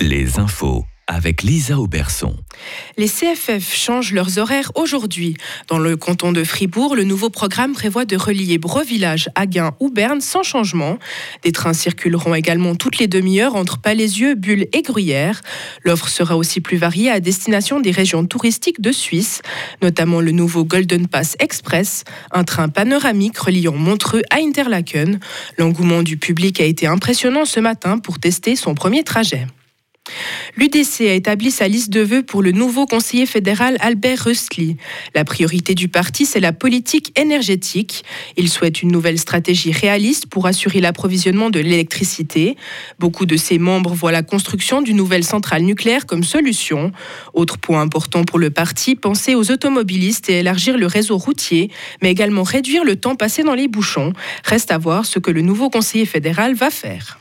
Les infos avec Lisa Auberson. Les CFF changent leurs horaires aujourd'hui. Dans le canton de Fribourg, le nouveau programme prévoit de relier Brevillage, Agen ou Berne sans changement. Des trains circuleront également toutes les demi-heures entre Palaisieux, Bulle et Gruyère. L'offre sera aussi plus variée à destination des régions touristiques de Suisse, notamment le nouveau Golden Pass Express, un train panoramique reliant Montreux à Interlaken. L'engouement du public a été impressionnant ce matin pour tester son premier trajet. L'UDC a établi sa liste de vœux pour le nouveau conseiller fédéral Albert Röstli. La priorité du parti, c'est la politique énergétique. Il souhaite une nouvelle stratégie réaliste pour assurer l'approvisionnement de l'électricité. Beaucoup de ses membres voient la construction d'une nouvelle centrale nucléaire comme solution. Autre point important pour le parti, penser aux automobilistes et élargir le réseau routier, mais également réduire le temps passé dans les bouchons. Reste à voir ce que le nouveau conseiller fédéral va faire.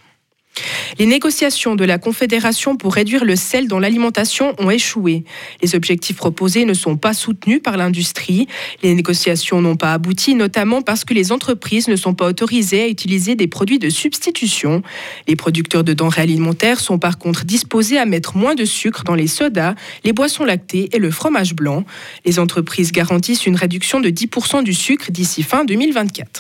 Les négociations de la Confédération pour réduire le sel dans l'alimentation ont échoué. Les objectifs proposés ne sont pas soutenus par l'industrie. Les négociations n'ont pas abouti, notamment parce que les entreprises ne sont pas autorisées à utiliser des produits de substitution. Les producteurs de denrées alimentaires sont par contre disposés à mettre moins de sucre dans les sodas, les boissons lactées et le fromage blanc. Les entreprises garantissent une réduction de 10% du sucre d'ici fin 2024.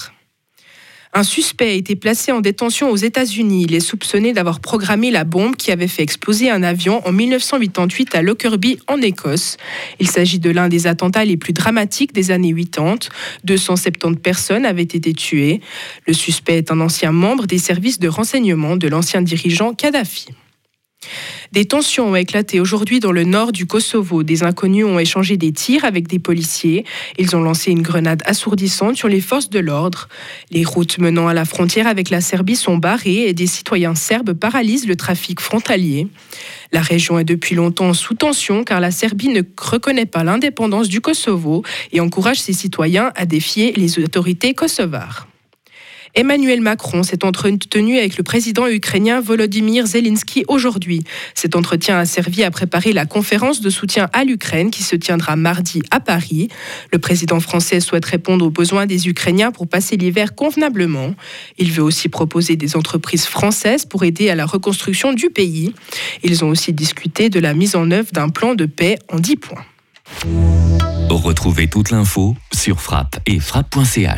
Un suspect a été placé en détention aux États-Unis. Il est soupçonné d'avoir programmé la bombe qui avait fait exploser un avion en 1988 à Lockerbie, en Écosse. Il s'agit de l'un des attentats les plus dramatiques des années 80. 270 personnes avaient été tuées. Le suspect est un ancien membre des services de renseignement de l'ancien dirigeant Kadhafi. Des tensions ont éclaté aujourd'hui dans le nord du Kosovo. Des inconnus ont échangé des tirs avec des policiers. Ils ont lancé une grenade assourdissante sur les forces de l'ordre. Les routes menant à la frontière avec la Serbie sont barrées et des citoyens serbes paralysent le trafic frontalier. La région est depuis longtemps sous tension car la Serbie ne reconnaît pas l'indépendance du Kosovo et encourage ses citoyens à défier les autorités kosovares. Emmanuel Macron s'est entretenu avec le président ukrainien Volodymyr Zelensky aujourd'hui. Cet entretien a servi à préparer la conférence de soutien à l'Ukraine qui se tiendra mardi à Paris. Le président français souhaite répondre aux besoins des Ukrainiens pour passer l'hiver convenablement. Il veut aussi proposer des entreprises françaises pour aider à la reconstruction du pays. Ils ont aussi discuté de la mise en œuvre d'un plan de paix en 10 points. Retrouvez toute l'info sur frappe et frappe.ch.